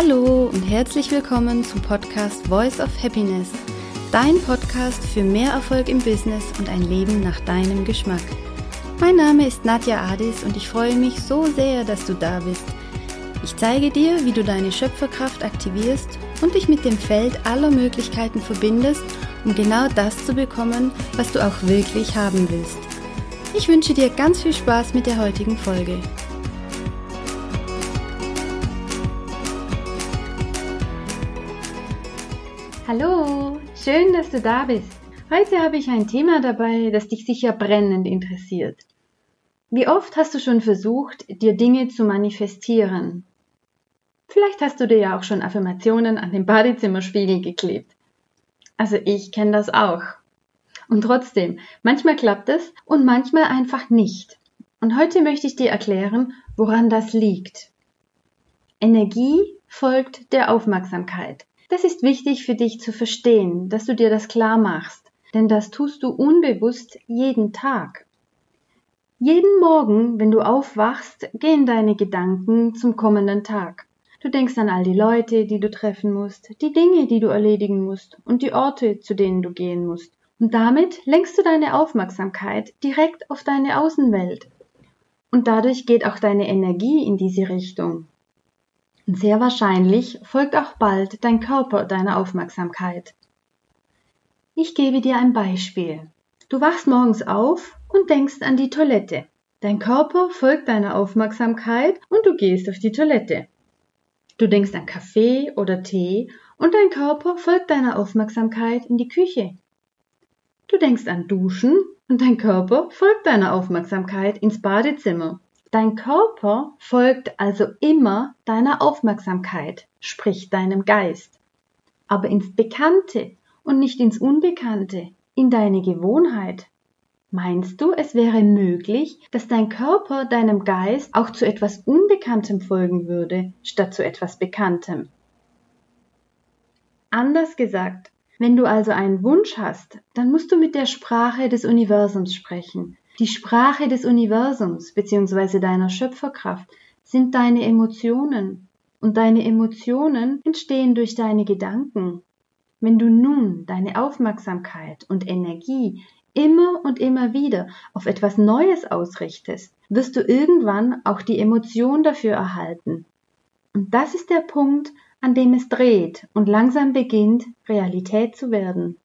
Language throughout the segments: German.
Hallo und herzlich willkommen zum Podcast Voice of Happiness, dein Podcast für mehr Erfolg im Business und ein Leben nach deinem Geschmack. Mein Name ist Nadja Adis und ich freue mich so sehr, dass du da bist. Ich zeige dir, wie du deine Schöpferkraft aktivierst und dich mit dem Feld aller Möglichkeiten verbindest, um genau das zu bekommen, was du auch wirklich haben willst. Ich wünsche dir ganz viel Spaß mit der heutigen Folge. Hallo, schön, dass du da bist. Heute habe ich ein Thema dabei, das dich sicher brennend interessiert. Wie oft hast du schon versucht, dir Dinge zu manifestieren? Vielleicht hast du dir ja auch schon Affirmationen an den Badezimmerspiegel geklebt. Also ich kenne das auch. Und trotzdem, manchmal klappt es und manchmal einfach nicht. Und heute möchte ich dir erklären, woran das liegt. Energie folgt der Aufmerksamkeit. Das ist wichtig für dich zu verstehen, dass du dir das klar machst, denn das tust du unbewusst jeden Tag. Jeden Morgen, wenn du aufwachst, gehen deine Gedanken zum kommenden Tag. Du denkst an all die Leute, die du treffen musst, die Dinge, die du erledigen musst und die Orte, zu denen du gehen musst. Und damit lenkst du deine Aufmerksamkeit direkt auf deine Außenwelt. Und dadurch geht auch deine Energie in diese Richtung. Und sehr wahrscheinlich folgt auch bald dein Körper deiner Aufmerksamkeit. Ich gebe dir ein Beispiel. Du wachst morgens auf und denkst an die Toilette. Dein Körper folgt deiner Aufmerksamkeit und du gehst auf die Toilette. Du denkst an Kaffee oder Tee und dein Körper folgt deiner Aufmerksamkeit in die Küche. Du denkst an Duschen und dein Körper folgt deiner Aufmerksamkeit ins Badezimmer. Dein Körper folgt also immer deiner Aufmerksamkeit, sprich deinem Geist, aber ins Bekannte und nicht ins Unbekannte, in deine Gewohnheit. Meinst du, es wäre möglich, dass dein Körper deinem Geist auch zu etwas Unbekanntem folgen würde, statt zu etwas Bekanntem? Anders gesagt, wenn du also einen Wunsch hast, dann musst du mit der Sprache des Universums sprechen, die Sprache des Universums bzw. deiner Schöpferkraft sind deine Emotionen und deine Emotionen entstehen durch deine Gedanken. Wenn du nun deine Aufmerksamkeit und Energie immer und immer wieder auf etwas Neues ausrichtest, wirst du irgendwann auch die Emotion dafür erhalten. Und das ist der Punkt, an dem es dreht und langsam beginnt, Realität zu werden.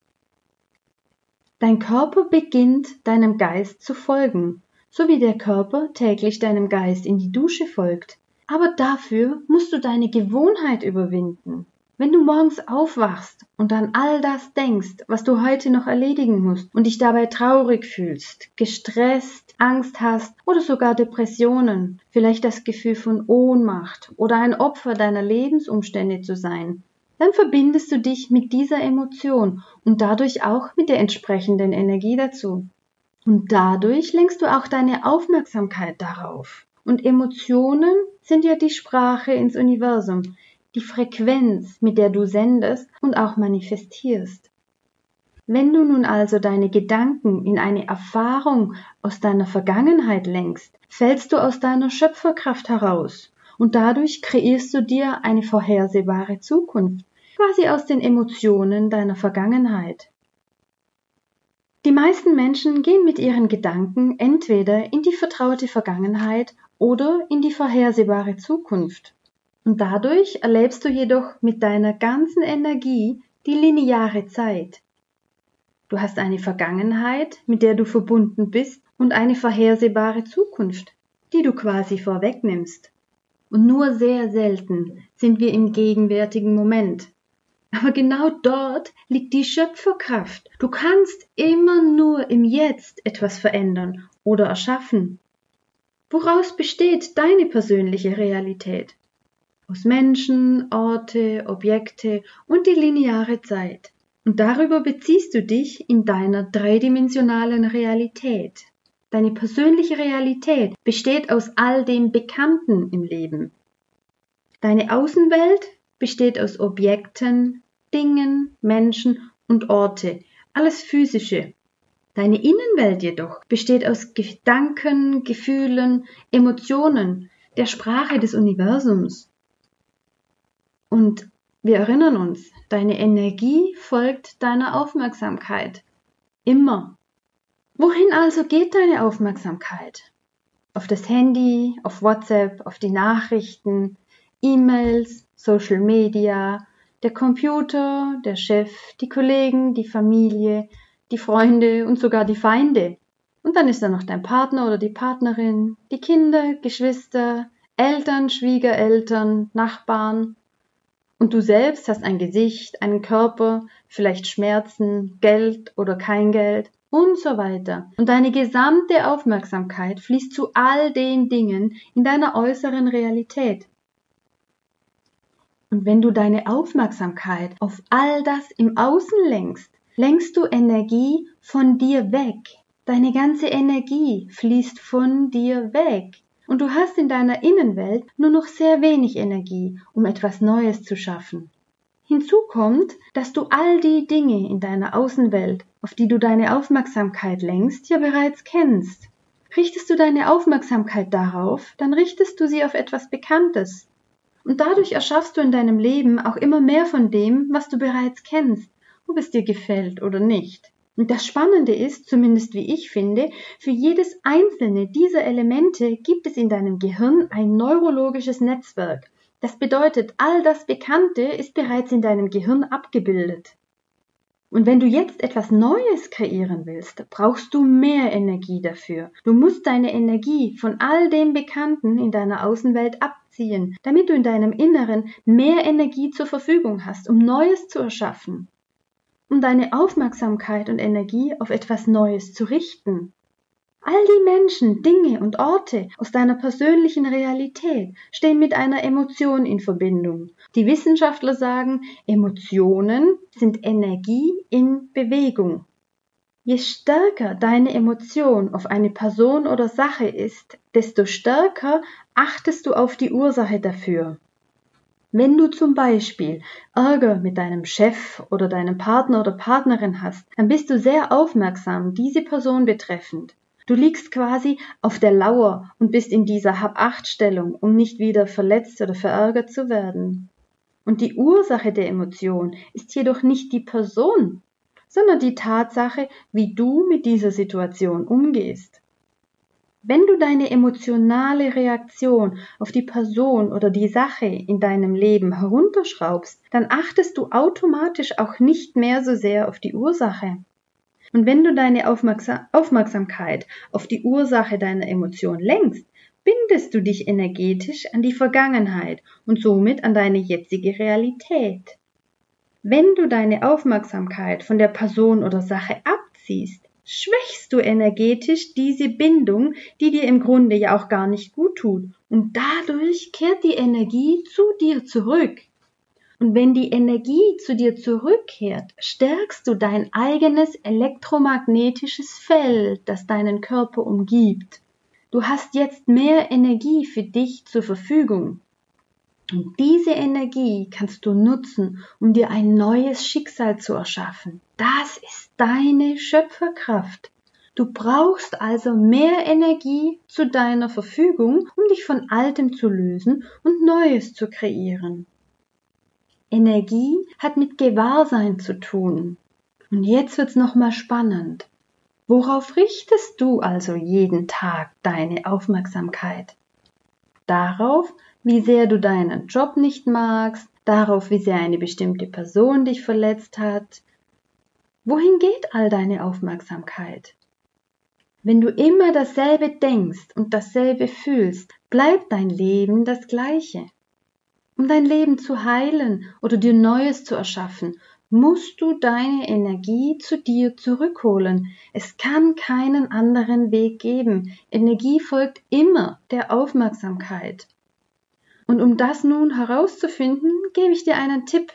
Dein Körper beginnt deinem Geist zu folgen, so wie der Körper täglich deinem Geist in die Dusche folgt. Aber dafür musst du deine Gewohnheit überwinden. Wenn du morgens aufwachst und an all das denkst, was du heute noch erledigen musst und dich dabei traurig fühlst, gestresst, Angst hast oder sogar Depressionen, vielleicht das Gefühl von Ohnmacht oder ein Opfer deiner Lebensumstände zu sein, dann verbindest du dich mit dieser Emotion und dadurch auch mit der entsprechenden Energie dazu. Und dadurch lenkst du auch deine Aufmerksamkeit darauf. Und Emotionen sind ja die Sprache ins Universum, die Frequenz, mit der du sendest und auch manifestierst. Wenn du nun also deine Gedanken in eine Erfahrung aus deiner Vergangenheit lenkst, fällst du aus deiner Schöpferkraft heraus und dadurch kreierst du dir eine vorhersehbare Zukunft, quasi aus den Emotionen deiner Vergangenheit. Die meisten Menschen gehen mit ihren Gedanken entweder in die vertraute Vergangenheit oder in die vorhersehbare Zukunft. Und dadurch erlebst du jedoch mit deiner ganzen Energie die lineare Zeit. Du hast eine Vergangenheit, mit der du verbunden bist, und eine vorhersehbare Zukunft, die du quasi vorwegnimmst. Und nur sehr selten sind wir im gegenwärtigen Moment, aber genau dort liegt die Schöpferkraft. Du kannst immer nur im Jetzt etwas verändern oder erschaffen. Woraus besteht deine persönliche Realität? Aus Menschen, Orte, Objekte und die lineare Zeit. Und darüber beziehst du dich in deiner dreidimensionalen Realität. Deine persönliche Realität besteht aus all dem Bekannten im Leben. Deine Außenwelt besteht aus Objekten, Dingen, Menschen und Orte, alles Physische. Deine Innenwelt jedoch besteht aus Gedanken, Gefühlen, Emotionen, der Sprache des Universums. Und wir erinnern uns, deine Energie folgt deiner Aufmerksamkeit. Immer. Wohin also geht deine Aufmerksamkeit? Auf das Handy, auf WhatsApp, auf die Nachrichten, E-Mails, Social Media, der Computer, der Chef, die Kollegen, die Familie, die Freunde und sogar die Feinde. Und dann ist da noch dein Partner oder die Partnerin, die Kinder, Geschwister, Eltern, Schwiegereltern, Nachbarn. Und du selbst hast ein Gesicht, einen Körper, vielleicht Schmerzen, Geld oder kein Geld und so weiter. Und deine gesamte Aufmerksamkeit fließt zu all den Dingen in deiner äußeren Realität. Und wenn du deine Aufmerksamkeit auf all das im Außen lenkst, lenkst du Energie von dir weg. Deine ganze Energie fließt von dir weg. Und du hast in deiner Innenwelt nur noch sehr wenig Energie, um etwas Neues zu schaffen. Hinzu kommt, dass du all die Dinge in deiner Außenwelt, auf die du deine Aufmerksamkeit lenkst, ja bereits kennst. Richtest du deine Aufmerksamkeit darauf, dann richtest du sie auf etwas Bekanntes, und dadurch erschaffst du in deinem Leben auch immer mehr von dem, was du bereits kennst, ob es dir gefällt oder nicht. Und das Spannende ist, zumindest wie ich finde, für jedes einzelne dieser Elemente gibt es in deinem Gehirn ein neurologisches Netzwerk. Das bedeutet, all das Bekannte ist bereits in deinem Gehirn abgebildet. Und wenn du jetzt etwas Neues kreieren willst, brauchst du mehr Energie dafür. Du musst deine Energie von all dem Bekannten in deiner Außenwelt abziehen, damit du in deinem Inneren mehr Energie zur Verfügung hast, um Neues zu erschaffen, um deine Aufmerksamkeit und Energie auf etwas Neues zu richten. All die Menschen, Dinge und Orte aus deiner persönlichen Realität stehen mit einer Emotion in Verbindung. Die Wissenschaftler sagen, Emotionen sind Energie in Bewegung. Je stärker deine Emotion auf eine Person oder Sache ist, desto stärker achtest du auf die Ursache dafür. Wenn du zum Beispiel Ärger mit deinem Chef oder deinem Partner oder Partnerin hast, dann bist du sehr aufmerksam diese Person betreffend. Du liegst quasi auf der Lauer und bist in dieser Hab-Acht-Stellung, um nicht wieder verletzt oder verärgert zu werden. Und die Ursache der Emotion ist jedoch nicht die Person, sondern die Tatsache, wie du mit dieser Situation umgehst. Wenn du deine emotionale Reaktion auf die Person oder die Sache in deinem Leben herunterschraubst, dann achtest du automatisch auch nicht mehr so sehr auf die Ursache. Und wenn du deine Aufmerksam Aufmerksamkeit auf die Ursache deiner Emotion lenkst, bindest du dich energetisch an die Vergangenheit und somit an deine jetzige Realität. Wenn du deine Aufmerksamkeit von der Person oder Sache abziehst, schwächst du energetisch diese Bindung, die dir im Grunde ja auch gar nicht gut tut, und dadurch kehrt die Energie zu dir zurück. Und wenn die Energie zu dir zurückkehrt, stärkst du dein eigenes elektromagnetisches Feld, das deinen Körper umgibt. Du hast jetzt mehr Energie für dich zur Verfügung. Und diese Energie kannst du nutzen, um dir ein neues Schicksal zu erschaffen. Das ist deine Schöpferkraft. Du brauchst also mehr Energie zu deiner Verfügung, um dich von Altem zu lösen und Neues zu kreieren. Energie hat mit Gewahrsein zu tun. Und jetzt wird's nochmal spannend. Worauf richtest du also jeden Tag deine Aufmerksamkeit? Darauf, wie sehr du deinen Job nicht magst, darauf, wie sehr eine bestimmte Person dich verletzt hat. Wohin geht all deine Aufmerksamkeit? Wenn du immer dasselbe denkst und dasselbe fühlst, bleibt dein Leben das gleiche. Um dein Leben zu heilen oder dir Neues zu erschaffen, musst du deine Energie zu dir zurückholen. Es kann keinen anderen Weg geben. Energie folgt immer der Aufmerksamkeit. Und um das nun herauszufinden, gebe ich dir einen Tipp.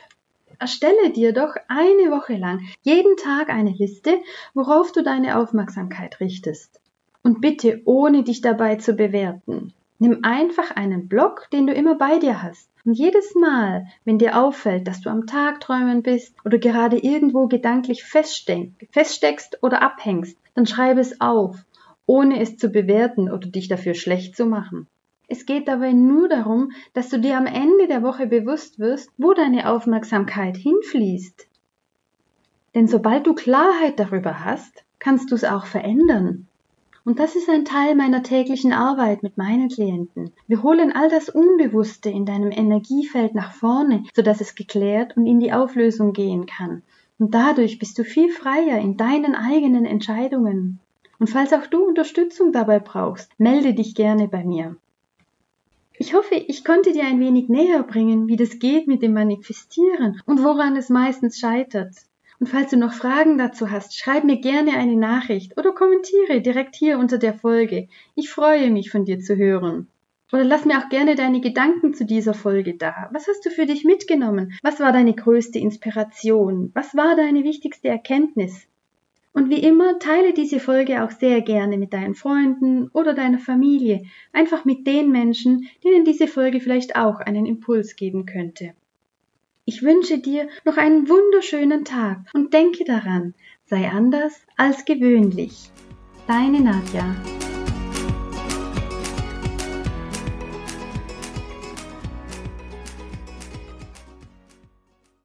Erstelle dir doch eine Woche lang jeden Tag eine Liste, worauf du deine Aufmerksamkeit richtest. Und bitte ohne dich dabei zu bewerten. Nimm einfach einen Block, den du immer bei dir hast. Und jedes Mal, wenn dir auffällt, dass du am Tagträumen bist oder gerade irgendwo gedanklich feststeckst oder abhängst, dann schreibe es auf, ohne es zu bewerten oder dich dafür schlecht zu machen. Es geht dabei nur darum, dass du dir am Ende der Woche bewusst wirst, wo deine Aufmerksamkeit hinfließt. Denn sobald du Klarheit darüber hast, kannst du es auch verändern. Und das ist ein Teil meiner täglichen Arbeit mit meinen Klienten. Wir holen all das Unbewusste in deinem Energiefeld nach vorne, sodass es geklärt und in die Auflösung gehen kann. Und dadurch bist du viel freier in deinen eigenen Entscheidungen. Und falls auch du Unterstützung dabei brauchst, melde dich gerne bei mir. Ich hoffe, ich konnte dir ein wenig näher bringen, wie das geht mit dem Manifestieren und woran es meistens scheitert. Und falls du noch Fragen dazu hast, schreib mir gerne eine Nachricht oder kommentiere direkt hier unter der Folge. Ich freue mich von dir zu hören. Oder lass mir auch gerne deine Gedanken zu dieser Folge da. Was hast du für dich mitgenommen? Was war deine größte Inspiration? Was war deine wichtigste Erkenntnis? Und wie immer, teile diese Folge auch sehr gerne mit deinen Freunden oder deiner Familie, einfach mit den Menschen, denen diese Folge vielleicht auch einen Impuls geben könnte. Ich wünsche dir noch einen wunderschönen Tag und denke daran, sei anders als gewöhnlich. Deine Nadja.